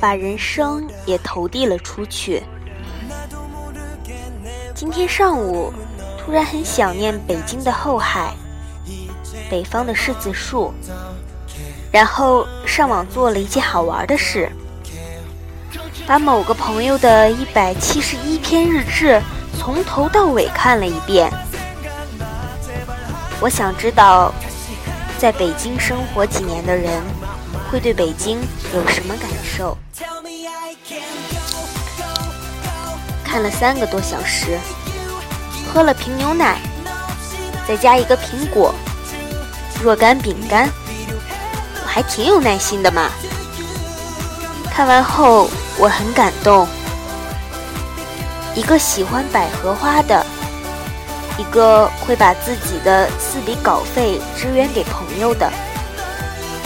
把人生也投递了出去。今天上午，突然很想念北京的后海，北方的柿子树，然后上网做了一件好玩的事，把某个朋友的一百七十一篇日志从头到尾看了一遍。我想知道，在北京生活几年的人，会对北京有什么感受？看了三个多小时，喝了瓶牛奶，再加一个苹果，若干饼干，我还挺有耐心的嘛。看完后我很感动，一个喜欢百合花的，一个会把自己的四笔稿费支援给朋友的，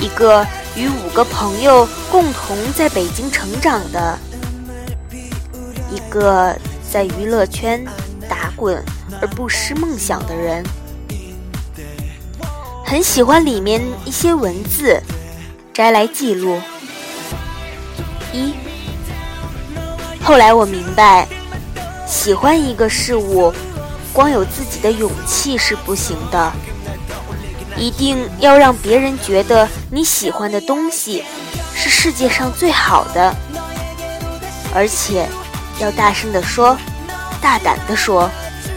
一个与五个朋友共同在北京成长的。一个在娱乐圈打滚而不失梦想的人，很喜欢里面一些文字，摘来记录。一，后来我明白，喜欢一个事物，光有自己的勇气是不行的，一定要让别人觉得你喜欢的东西是世界上最好的，而且。要大声地说，大胆地说，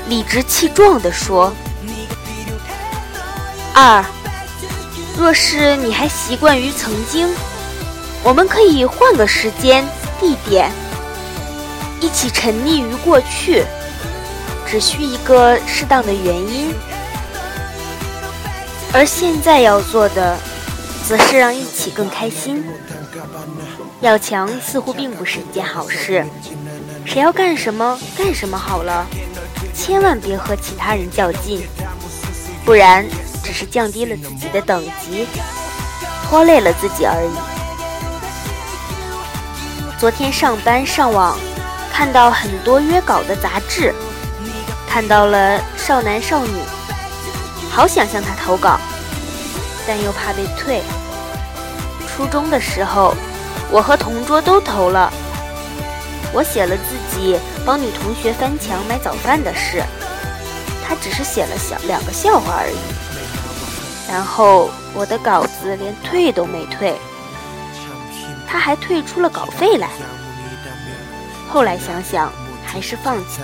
理直气壮地说。二，若是你还习惯于曾经，我们可以换个时间、地点，一起沉溺于过去，只需一个适当的原因。而现在要做的，则是让一起更开心。要强似乎并不是一件好事。谁要干什么干什么好了，千万别和其他人较劲，不然只是降低了自己的等级，拖累了自己而已。昨天上班上网，看到很多约稿的杂志，看到了少男少女，好想向他投稿，但又怕被退。初中的时候，我和同桌都投了。我写了自己帮女同学翻墙买早饭的事，他只是写了小两个笑话而已。然后我的稿子连退都没退，他还退出了稿费来。后来想想，还是放弃，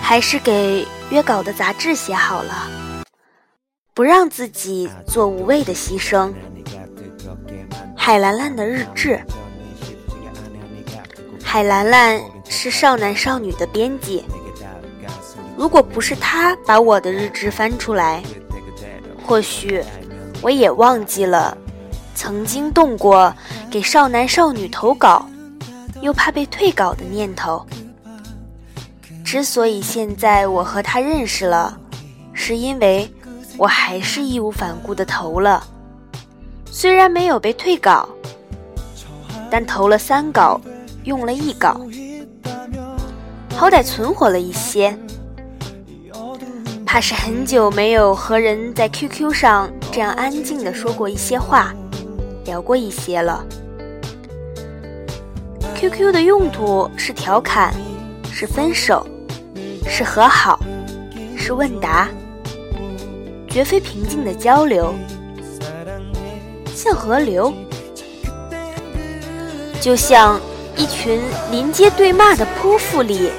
还是给约稿的杂志写好了，不让自己做无谓的牺牲。海兰兰的日志。海兰兰是少男少女的编辑，如果不是他把我的日志翻出来，或许我也忘记了曾经动过给少男少女投稿，又怕被退稿的念头。之所以现在我和他认识了，是因为我还是义无反顾的投了，虽然没有被退稿，但投了三稿。用了一稿，好歹存活了一些。怕是很久没有和人在 QQ 上这样安静的说过一些话，聊过一些了。QQ 的用途是调侃，是分手，是和好，是问答，绝非平静的交流，像河流，就像。一群临街对骂的泼妇里，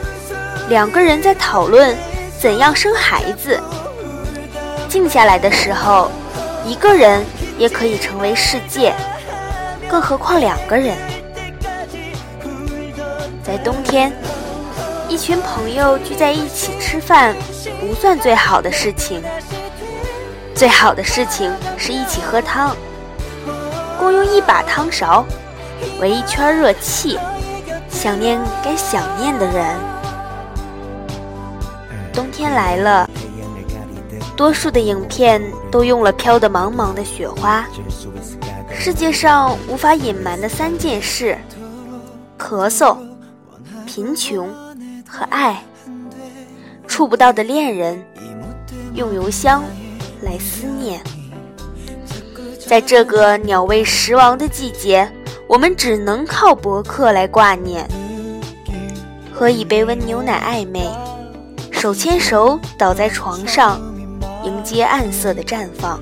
两个人在讨论怎样生孩子。静下来的时候，一个人也可以成为世界，更何况两个人。在冬天，一群朋友聚在一起吃饭，不算最好的事情。最好的事情是一起喝汤，共用一把汤勺。围一圈热气，想念该想念的人。冬天来了，多数的影片都用了飘得茫茫的雪花。世界上无法隐瞒的三件事：咳嗽、贫穷和爱。触不到的恋人，用邮箱来思念。在这个鸟为食亡的季节，我们只能靠博客来挂念。喝一杯温牛奶，暧昧，手牵手倒在床上，迎接暗色的绽放。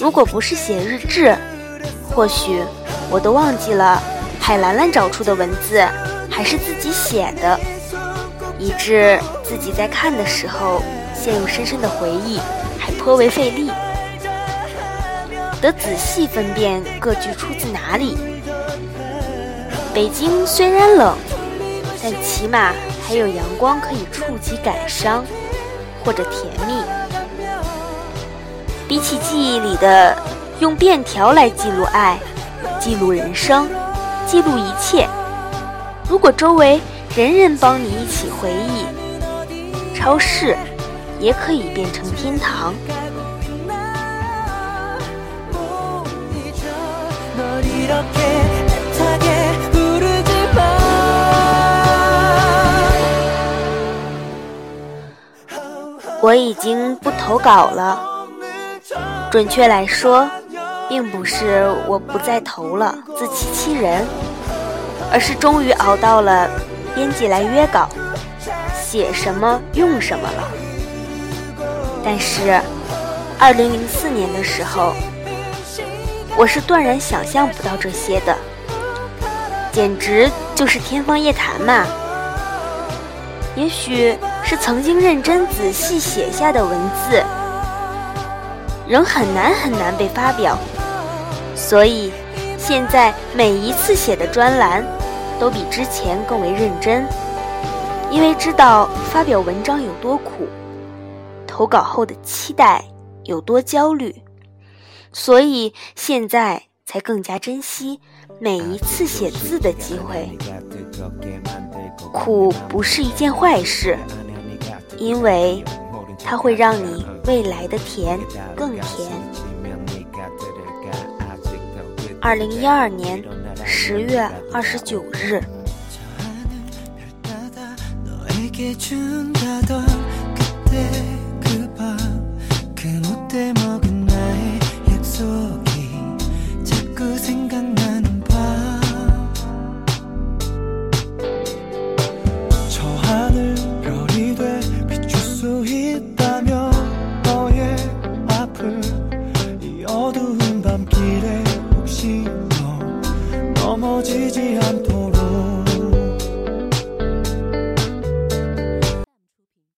如果不是写日志，或许我都忘记了海兰兰找出的文字还是自己写的，以致自己在看的时候陷入深深的回忆，还颇为费力，得仔细分辨各句出自哪里。北京虽然冷，但起码还有阳光可以触及感伤，或者甜蜜。比起记忆里的用便条来记录爱、记录人生、记录一切，如果周围人人帮你一起回忆，超市也可以变成天堂。我已经不投稿了。准确来说，并不是我不再投了，自欺欺人，而是终于熬到了编辑来约稿，写什么用什么了。但是，二零零四年的时候，我是断然想象不到这些的，简直就是天方夜谭嘛。也许是曾经认真仔细写下的文字。仍很难很难被发表，所以现在每一次写的专栏都比之前更为认真，因为知道发表文章有多苦，投稿后的期待有多焦虑，所以现在才更加珍惜每一次写字的机会。苦不是一件坏事，因为。它会让你未来的甜更甜。二零一二年十月二十九日。